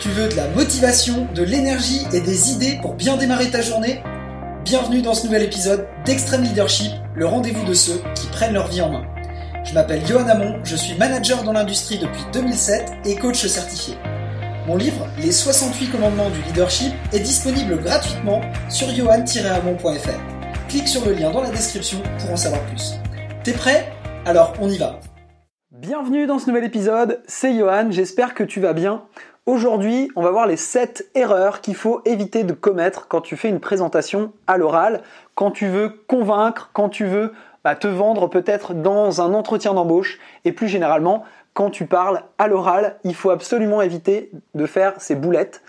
Tu veux de la motivation, de l'énergie et des idées pour bien démarrer ta journée? Bienvenue dans ce nouvel épisode d'Extreme Leadership, le rendez-vous de ceux qui prennent leur vie en main. Je m'appelle Johan Amon, je suis manager dans l'industrie depuis 2007 et coach certifié. Mon livre, Les 68 commandements du leadership, est disponible gratuitement sur johan-amon.fr. Clique sur le lien dans la description pour en savoir plus. T'es prêt? Alors on y va Bienvenue dans ce nouvel épisode, c'est Johan, j'espère que tu vas bien. Aujourd'hui, on va voir les 7 erreurs qu'il faut éviter de commettre quand tu fais une présentation à l'oral, quand tu veux convaincre, quand tu veux bah, te vendre peut-être dans un entretien d'embauche et plus généralement quand tu parles à l'oral, il faut absolument éviter de faire ces boulettes.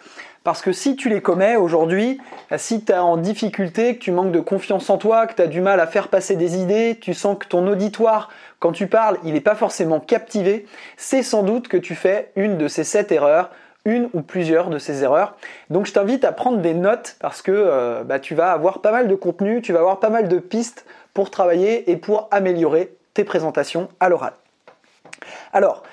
Parce que si tu les commets aujourd'hui, si tu es en difficulté, que tu manques de confiance en toi, que tu as du mal à faire passer des idées, tu sens que ton auditoire, quand tu parles, il n'est pas forcément captivé, c'est sans doute que tu fais une de ces sept erreurs, une ou plusieurs de ces erreurs. Donc je t'invite à prendre des notes parce que euh, bah, tu vas avoir pas mal de contenu, tu vas avoir pas mal de pistes pour travailler et pour améliorer tes présentations à l'oral. Alors,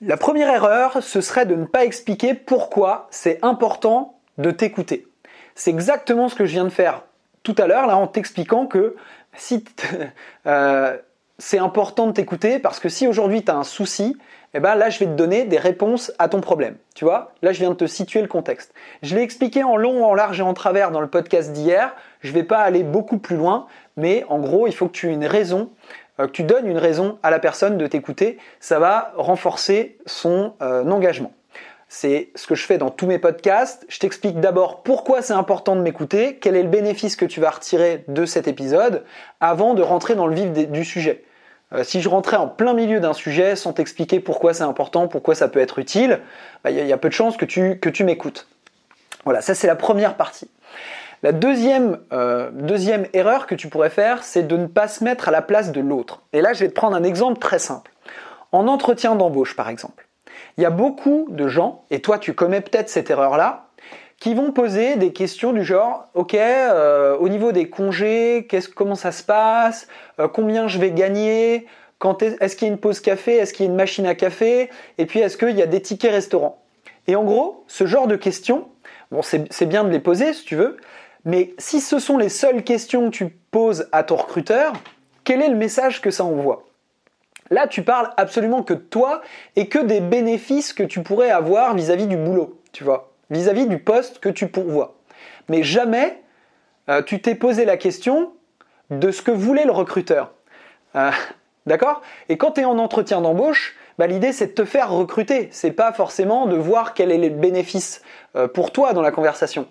la première erreur, ce serait de ne pas expliquer pourquoi c'est important de t'écouter. C'est exactement ce que je viens de faire tout à l'heure, là, en t'expliquant que si euh, c'est important de t'écouter, parce que si aujourd'hui tu as un souci, eh ben là, je vais te donner des réponses à ton problème. Tu vois? Là, je viens de te situer le contexte. Je l'ai expliqué en long, en large et en travers dans le podcast d'hier. Je ne vais pas aller beaucoup plus loin, mais en gros, il faut que tu aies une raison que tu donnes une raison à la personne de t'écouter, ça va renforcer son euh, engagement. C'est ce que je fais dans tous mes podcasts. Je t'explique d'abord pourquoi c'est important de m'écouter, quel est le bénéfice que tu vas retirer de cet épisode, avant de rentrer dans le vif du sujet. Euh, si je rentrais en plein milieu d'un sujet sans t'expliquer pourquoi c'est important, pourquoi ça peut être utile, bah, il y, a peu de chances que tu, que tu m'écoutes. Voilà, ça c'est la première partie. La deuxième, euh, deuxième erreur que tu pourrais faire, c'est de ne pas se mettre à la place de l'autre. Et là, je vais te prendre un exemple très simple. En entretien d'embauche, par exemple, il y a beaucoup de gens, et toi tu commets peut-être cette erreur-là, qui vont poser des questions du genre, ok, euh, au niveau des congés, comment ça se passe, euh, combien je vais gagner, est-ce qu'il y a une pause café, est-ce qu'il y a une machine à café, et puis est-ce qu'il y a des tickets restaurants? Et en gros, ce genre de questions, bon, c'est bien de les poser si tu veux, mais si ce sont les seules questions que tu poses à ton recruteur, quel est le message que ça envoie? Là, tu parles absolument que de toi et que des bénéfices que tu pourrais avoir vis-à-vis du boulot, tu vois, vis-à-vis du poste que tu pourvois. Mais jamais euh, tu t'es posé la question de ce que voulait le recruteur. Euh, d'accord? Et quand tu es en entretien d'embauche, bah, l'idée c'est de te faire recruter. C'est pas forcément de voir quel est le bénéfice euh, pour toi dans la conversation.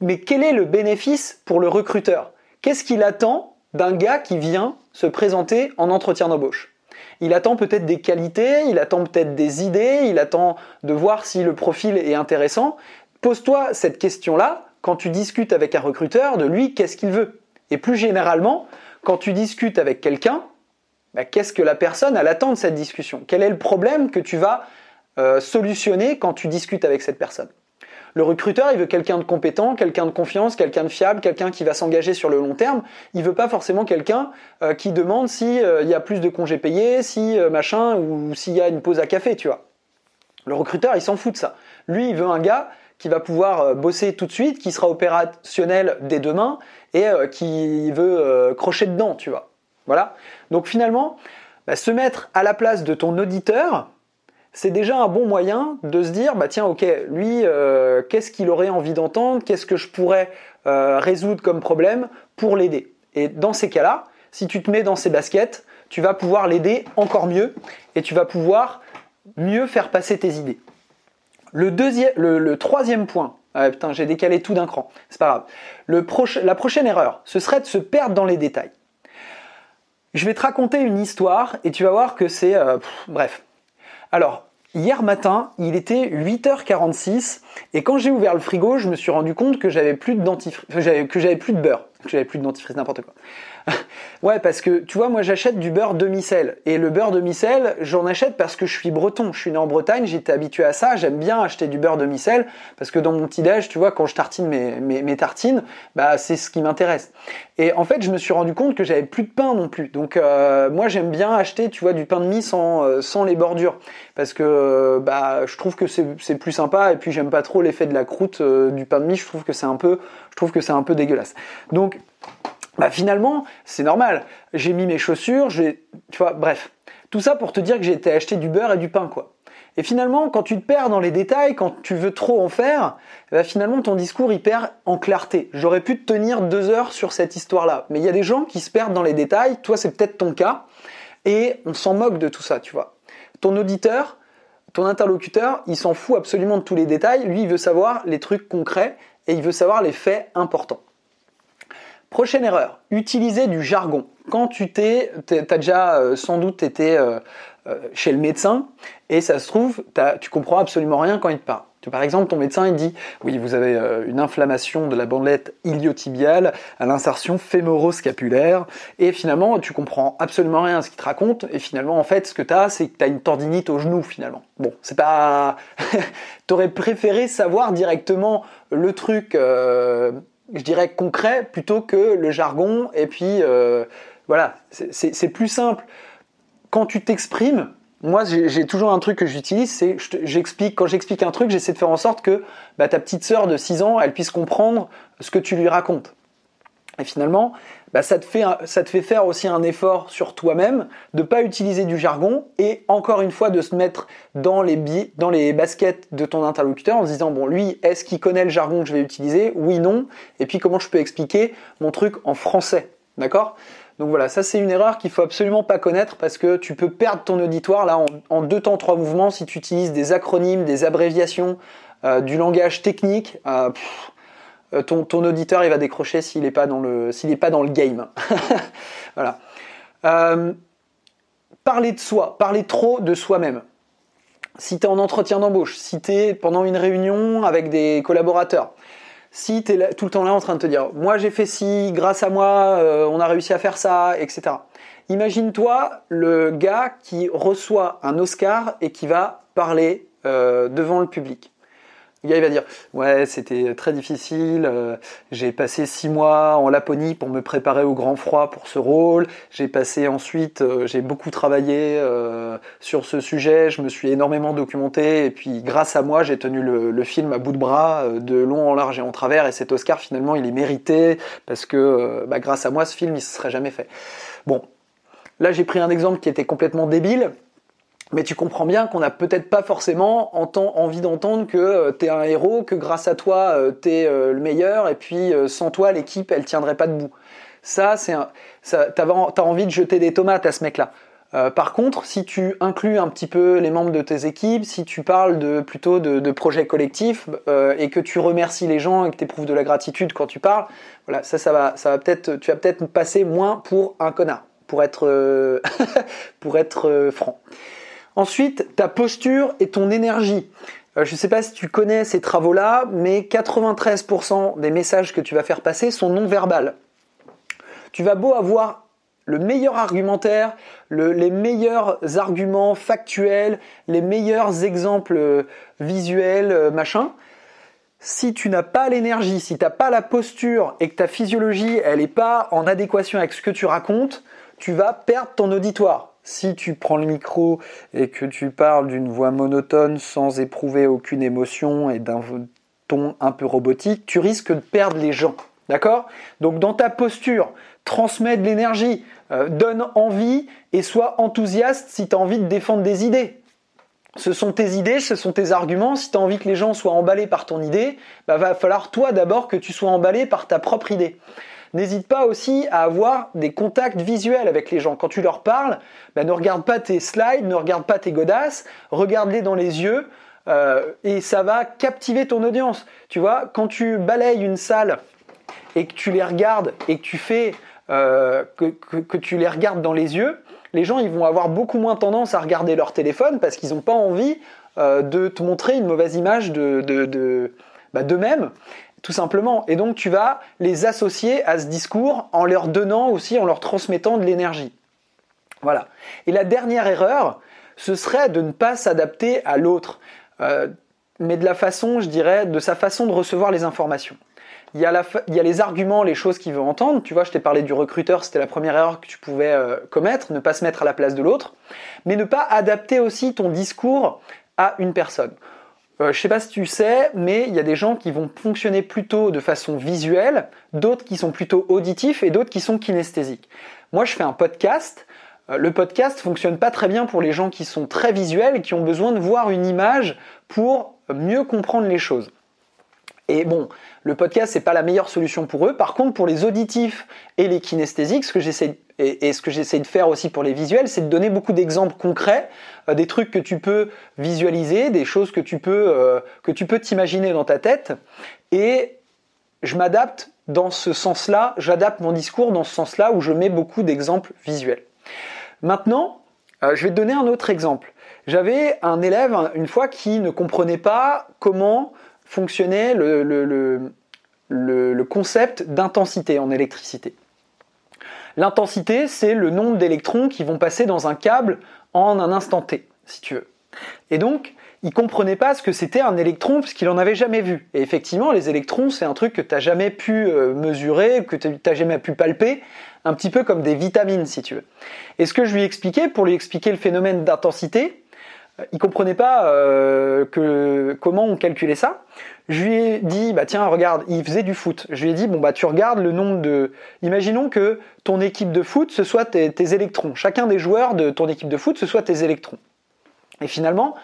Mais quel est le bénéfice pour le recruteur? Qu'est-ce qu'il attend d'un gars qui vient se présenter en entretien d'embauche? Il attend peut-être des qualités, il attend peut-être des idées, il attend de voir si le profil est intéressant. Pose-toi cette question-là quand tu discutes avec un recruteur de lui, qu'est-ce qu'il veut? Et plus généralement, quand tu discutes avec quelqu'un, bah, qu'est-ce que la personne elle attend de cette discussion? Quel est le problème que tu vas euh, solutionner quand tu discutes avec cette personne? Le recruteur, il veut quelqu'un de compétent, quelqu'un de confiance, quelqu'un de fiable, quelqu'un qui va s'engager sur le long terme. Il veut pas forcément quelqu'un euh, qui demande s'il euh, y a plus de congés payés, si euh, machin, ou s'il y a une pause à café, tu vois. Le recruteur, il s'en fout de ça. Lui, il veut un gars qui va pouvoir bosser tout de suite, qui sera opérationnel dès demain et qui veut crocher dedans, tu vois. Voilà. Donc finalement, bah, se mettre à la place de ton auditeur, c'est déjà un bon moyen de se dire, bah tiens, ok, lui, euh, qu'est-ce qu'il aurait envie d'entendre, qu'est-ce que je pourrais euh, résoudre comme problème pour l'aider? Et dans ces cas-là, si tu te mets dans ses baskets, tu vas pouvoir l'aider encore mieux et tu vas pouvoir mieux faire passer tes idées. Le, troisième point, ah, putain, j'ai décalé tout d'un cran, c'est pas grave. La prochaine erreur, ce serait de se perdre dans les détails. Je vais te raconter une histoire et tu vas voir que c'est... Euh, bref, alors, hier matin, il était 8h46 et quand j'ai ouvert le frigo, je me suis rendu compte que j'avais plus de dentifrice, que j'avais plus de beurre, que j'avais plus de dentifrice, n'importe quoi. Ouais, parce que tu vois, moi j'achète du beurre demi-sel. Et le beurre demi-sel, j'en achète parce que je suis breton. Je suis né en Bretagne, j'étais habitué à ça. J'aime bien acheter du beurre demi-sel parce que dans mon petit-déj, tu vois, quand je tartine mes, mes, tartines, bah c'est ce qui m'intéresse. Et en fait, je me suis rendu compte que j'avais plus de pain non plus. Donc euh, moi j'aime bien acheter, tu vois, du pain de mie sans, euh, sans les bordures. Parce que euh, bah, je trouve que c'est plus sympa et puis j'aime pas trop l'effet de la croûte du pain de mie. Je trouve que c'est un peu, je trouve que c'est un peu dégueulasse. Donc bah finalement, c'est normal. J'ai mis mes chaussures, j'ai, tu vois, bref. Tout ça pour te dire que j'ai été acheter du beurre et du pain, quoi. Et finalement, quand tu te perds dans les détails, quand tu veux trop en faire, bah finalement ton discours il perd en clarté. J'aurais pu te tenir deux heures sur cette histoire-là, mais il y a des gens qui se perdent dans les détails. Toi, c'est peut-être ton cas, et on s'en moque de tout ça, tu vois. Ton auditeur, ton interlocuteur, il s'en fout absolument de tous les détails. Lui, il veut savoir les trucs concrets et il veut savoir les faits importants. Prochaine erreur, utiliser du jargon. Quand tu t'es, t'as déjà euh, sans doute été euh, euh, chez le médecin et ça se trouve, tu comprends absolument rien quand il te parle. Par exemple, ton médecin il dit oui, vous avez une inflammation de la bandelette iliotibiale à l'insertion fémoro-scapulaire et finalement tu comprends absolument rien à ce qu'il te raconte et finalement en fait ce que tu as c'est que tu as une tendinite au genou finalement. Bon, c'est pas t'aurais préféré savoir directement le truc je dirais, concret plutôt que le jargon. Et puis, euh, voilà, c'est plus simple. Quand tu t'exprimes, moi, j'ai toujours un truc que j'utilise, c'est j'explique quand j'explique un truc, j'essaie de faire en sorte que bah, ta petite sœur de 6 ans, elle puisse comprendre ce que tu lui racontes. Et finalement, bah, ça, te fait, ça te fait faire aussi un effort sur toi-même, de ne pas utiliser du jargon et encore une fois de se mettre dans les, dans les baskets de ton interlocuteur en se disant, bon, lui, est-ce qu'il connaît le jargon que je vais utiliser? Oui, non. Et puis comment je peux expliquer mon truc en français? D'accord? Donc voilà, ça c'est une erreur qu'il faut absolument pas connaître parce que tu peux perdre ton auditoire là en, deux temps trois mouvements si tu utilises des acronymes, des abréviations, euh, du langage technique. Euh, euh, ton, auditeur il va décrocher s'il n'est pas dans le s'il pas dans le game. voilà. Parler de soi, parler trop de soi-même. Si tu es en entretien d'embauche, si tu es pendant une réunion avec des collaborateurs, si tu es tout le temps là en train de te dire moi j'ai fait ci, grâce à moi euh, on a réussi à faire ça, etc. Imagine-toi le gars qui reçoit un Oscar et qui va parler devant le public. Le il va dire ouais c'était très difficile, euh, j'ai passé six mois en Laponie pour me préparer au grand froid pour ce rôle, j'ai passé ensuite, euh, j'ai beaucoup travaillé euh, sur ce sujet, je me suis énormément documenté et puis grâce à moi j'ai tenu le, film à bout de bras de long en large et en travers et cet Oscar finalement il est mérité parce que bah, grâce à moi ce film il se serait jamais fait. Bon, là j'ai pris un exemple qui était complètement débile mais tu comprends bien qu'on n'a peut-être pas forcément envie d'entendre que euh, tu es un héros, que grâce à toi euh, tu es euh, le meilleur, et puis sans toi l'équipe elle tiendrait pas debout. Ça, c'est ça, t'as, as envie de jeter des tomates à ce mec-là. par contre, si tu inclus un petit peu les membres de tes équipes, si tu parles de, plutôt de, projets collectifs et que tu remercies les gens et que tu éprouves de la gratitude quand tu parles, voilà, ça, ça va, ça va peut-être, tu vas peut-être passer moins pour un connard, pour être, pour être franc. Ensuite, ta posture et ton énergie. Euh, je ne sais pas si tu connais ces travaux-là, mais 93% des messages que tu vas faire passer sont non verbales. Tu vas beau avoir le meilleur argumentaire, les meilleurs arguments factuels, les meilleurs exemples euh, visuels, euh, machin. Si tu n'as pas l'énergie, si tu n'as pas la posture et que ta physiologie, elle n'est pas en adéquation avec ce que tu racontes, tu vas perdre ton auditoire si tu prends le micro et que tu parles d'une voix monotone sans éprouver aucune émotion et d'un ton un peu robotique, tu risques de perdre les gens. D'accord? Donc dans ta posture, transmets de l'énergie, euh, donne envie et sois enthousiaste si tu as envie de défendre des idées. Ce sont tes idées, ce sont tes arguments. Si tu as envie que les gens soient emballés par ton idée, bah, va falloir toi d'abord que tu sois emballé par ta propre idée. N'hésite pas aussi à avoir des contacts visuels avec les gens. Quand tu leur parles, ben, ne regarde pas tes slides, ne regarde pas tes godasses, regarde-les dans les yeux euh, et ça va captiver ton audience. Tu vois, quand tu balayes une salle et que tu les regardes et que tu fais euh, que, tu les regardes dans les yeux, les gens ils vont avoir beaucoup moins tendance à regarder leur téléphone parce qu'ils n'ont pas envie euh, de te montrer une mauvaise image de, bah, d'eux-mêmes tout simplement. Et donc tu vas les associer à ce discours en leur donnant aussi, en leur transmettant de l'énergie. Voilà. Et la dernière erreur, ce serait de ne pas s'adapter à l'autre, euh, mais de la façon, je dirais, de sa façon de recevoir les informations. Il y, a les arguments, les choses qu'il veut entendre. Tu vois, je t'ai parlé du recruteur, c'était la première erreur que tu pouvais euh, commettre, ne pas se mettre à la place de l'autre, mais ne pas adapter aussi ton discours à une personne. Euh, je sais pas si tu sais, mais il y a des gens qui vont fonctionner plutôt de façon visuelle, d'autres qui sont plutôt auditifs et d'autres qui sont kinesthésiques. Moi, je fais un podcast. Euh, le podcast fonctionne pas très bien pour les gens qui sont très visuels et qui ont besoin de voir une image pour mieux comprendre les choses. Et bon, le podcast c'est pas la meilleure solution pour eux. Par contre, pour les auditifs et les kinesthésiques, ce que j'essaie et, ce que j'essaie de faire aussi pour les visuels, c'est de donner beaucoup d'exemples concrets, euh, des trucs que tu peux visualiser, des choses que tu peux euh, que tu peux t'imaginer dans ta tête. Et je m'adapte dans ce sens-là, j'adapte mon discours dans ce sens-là où je mets beaucoup d'exemples visuels. Maintenant, euh, je vais te donner un autre exemple. J'avais un élève une fois qui ne comprenait pas comment fonctionnait le concept d'intensité en électricité. L'intensité, c'est le nombre d'électrons qui vont passer dans un câble en un instant T, si tu veux. Et donc, il comprenait pas ce que c'était un électron puisqu'il en avait jamais vu. Et effectivement, les électrons, c'est un truc que tu n'as jamais pu euh, mesurer, que tu n'as jamais pu palper, un petit peu comme des vitamines, si tu veux. Et ce que je lui expliquais, pour lui expliquer le phénomène d'intensité, il comprenait pas euh, comment on calculait ça. Je lui ai dit, bah tiens, regarde, il faisait du foot. Je lui ai dit, bon bah tu regardes le nombre de. Imaginons que ton équipe de foot, ce soit tes, électrons. Chacun des joueurs de ton équipe de foot, ce soit tes électrons. Et finalement,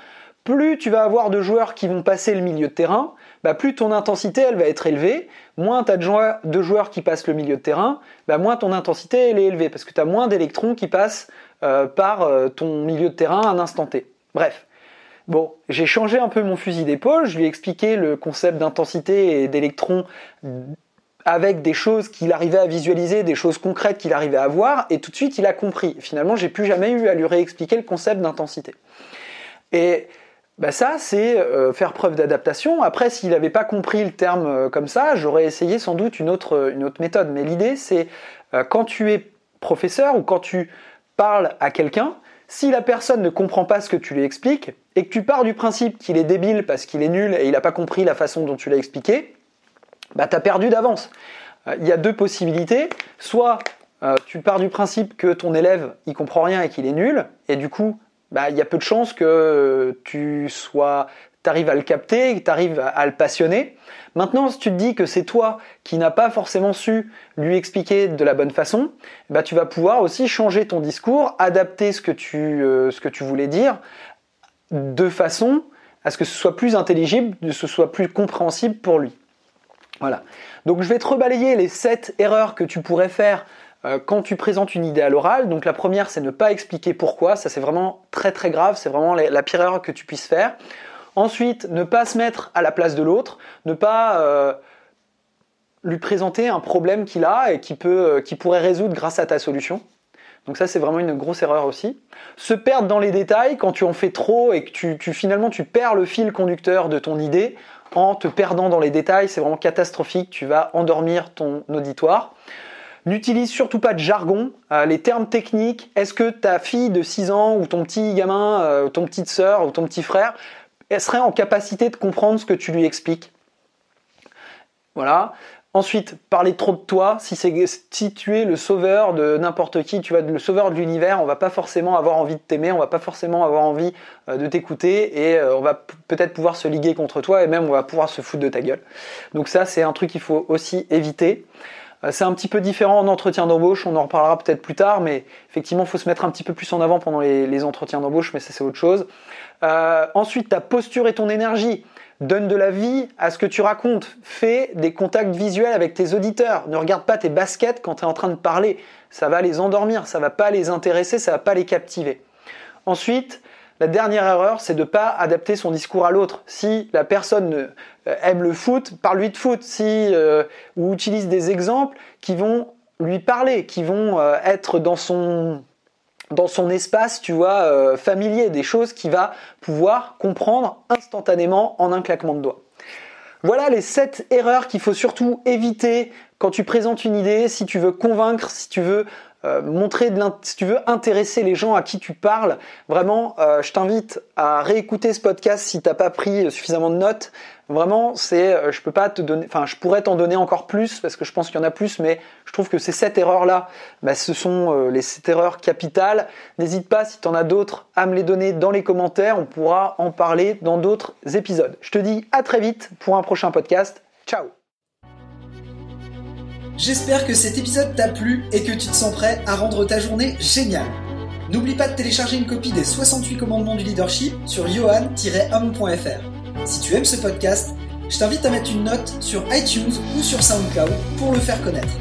plus tu vas avoir de joueurs qui vont passer le milieu de terrain, bah plus ton intensité elle va être élevée. Moins tu as de joueurs, qui passent le milieu de terrain, bah moins ton intensité elle est élevée parce que tu as moins d'électrons qui passent euh, par euh, ton milieu de terrain à un instant T. Bref. Bon, j'ai changé un peu mon fusil d'épaule, je lui ai expliqué le concept d'intensité et d'électrons avec des choses qu'il arrivait à visualiser, des choses concrètes qu'il arrivait à voir, et tout de suite il a compris. Finalement, j'ai plus jamais eu à lui réexpliquer le concept d'intensité. Et bah ça, c'est euh, faire preuve d'adaptation. Après, s'il n'avait pas compris le terme euh, comme ça, j'aurais essayé sans doute une autre, méthode. Mais l'idée, c'est euh, quand tu es professeur ou quand tu parles à quelqu'un, si la personne ne comprend pas ce que tu lui expliques et que tu pars du principe qu'il est débile parce qu'il est nul et il n'a pas compris la façon dont tu l'as expliqué, bah tu as perdu d'avance. Euh, il y a deux possibilités. Soit euh, tu pars du principe que ton élève il comprend rien et qu'il est nul et du coup bah, il y a peu de chances que tu sois arrives à le capter, tu arrives à le passionner. Maintenant, si tu te dis que c'est toi qui n'as pas forcément su lui expliquer de la bonne façon, bah, tu vas pouvoir aussi changer ton discours, adapter ce que tu, euh, ce que tu voulais dire de façon à ce que ce soit plus intelligible, que ce soit plus compréhensible pour lui. Voilà. Donc je vais te rebalayer les 7 erreurs que tu pourrais faire euh, quand tu présentes une idée à l'oral. Donc la première, c'est ne pas expliquer pourquoi. Ça, c'est vraiment très très grave. C'est vraiment la pire erreur que tu puisses faire. Ensuite, ne pas se mettre à la place de l'autre, ne pas euh, lui présenter un problème qu'il a et qui, peut, euh, qui pourrait résoudre grâce à ta solution. Donc ça, c'est vraiment une grosse erreur aussi. Se perdre dans les détails quand tu en fais trop et que tu, finalement tu perds le fil conducteur de ton idée en te perdant dans les détails, c'est vraiment catastrophique. Tu vas endormir ton auditoire. N'utilise surtout pas de jargon, euh, les termes techniques. Est-ce que ta fille de 6 ans ou ton petit gamin, ton petite sœur ou ton petit frère serait en capacité de comprendre ce que tu lui expliques. Voilà. Ensuite, parler trop de toi. Si, si tu es le sauveur de n'importe qui, tu vas le sauveur de l'univers, on va pas forcément avoir envie de t'aimer, on va pas forcément avoir envie euh, de t'écouter et euh, on va peut-être pouvoir se liguer contre toi et même on va pouvoir se foutre de ta gueule. Donc ça, c'est un truc qu'il faut aussi éviter. Euh, c'est un petit peu différent en entretien d'embauche, on en reparlera peut-être plus tard, mais effectivement, il faut se mettre un petit peu plus en avant pendant les, entretiens d'embauche, mais ça c'est autre chose. Euh, ensuite, ta posture et ton énergie. Donne de la vie à ce que tu racontes. Fais des contacts visuels avec tes auditeurs. Ne regarde pas tes baskets quand tu es en train de parler. Ça va les endormir, ça va pas les intéresser, ça va pas les captiver. Ensuite, la dernière erreur, c'est de ne pas adapter son discours à l'autre. Si la personne euh, aime le foot, parle-lui de foot. Si, euh, ou utilise des exemples qui vont lui parler, qui vont euh, être dans son espace, tu vois, familier, des choses qu'il va pouvoir comprendre instantanément en un claquement de doigts. Voilà les 7 erreurs qu'il faut surtout éviter quand tu présentes une idée, si tu veux convaincre, si tu veux euh, montrer de si tu veux intéresser les gens à qui tu parles, vraiment, euh, je t'invite à réécouter ce podcast si t'as pas pris suffisamment de notes. Vraiment, c'est, euh, je peux pas te donner, enfin, je pourrais t'en donner encore plus parce que je pense qu'il y en a plus, mais je trouve que ces sept erreurs-là, bah, ce sont les sept erreurs capitales. N'hésite pas, si tu en as d'autres, à me les donner dans les commentaires. On pourra en parler dans d'autres épisodes. Je te dis à très vite pour un prochain podcast. Ciao J'espère que cet épisode t'a plu et que tu te sens prêt à rendre ta journée géniale. N'oublie pas de télécharger une copie des 68 commandements du leadership sur johan-homme.fr. Si tu aimes ce podcast, je t'invite à mettre une note sur iTunes ou sur SoundCloud pour le faire connaître.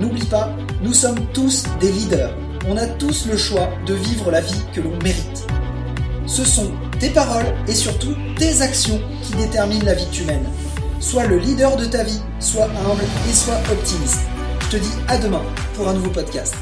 N'oublie pas, nous sommes tous des leaders. On a tous le choix de vivre la vie que l'on mérite. Ce sont tes paroles et surtout tes actions qui déterminent la vie que tu mènes. Sois le leader de ta vie, sois humble et sois optimiste. Je te dis à demain pour un nouveau podcast.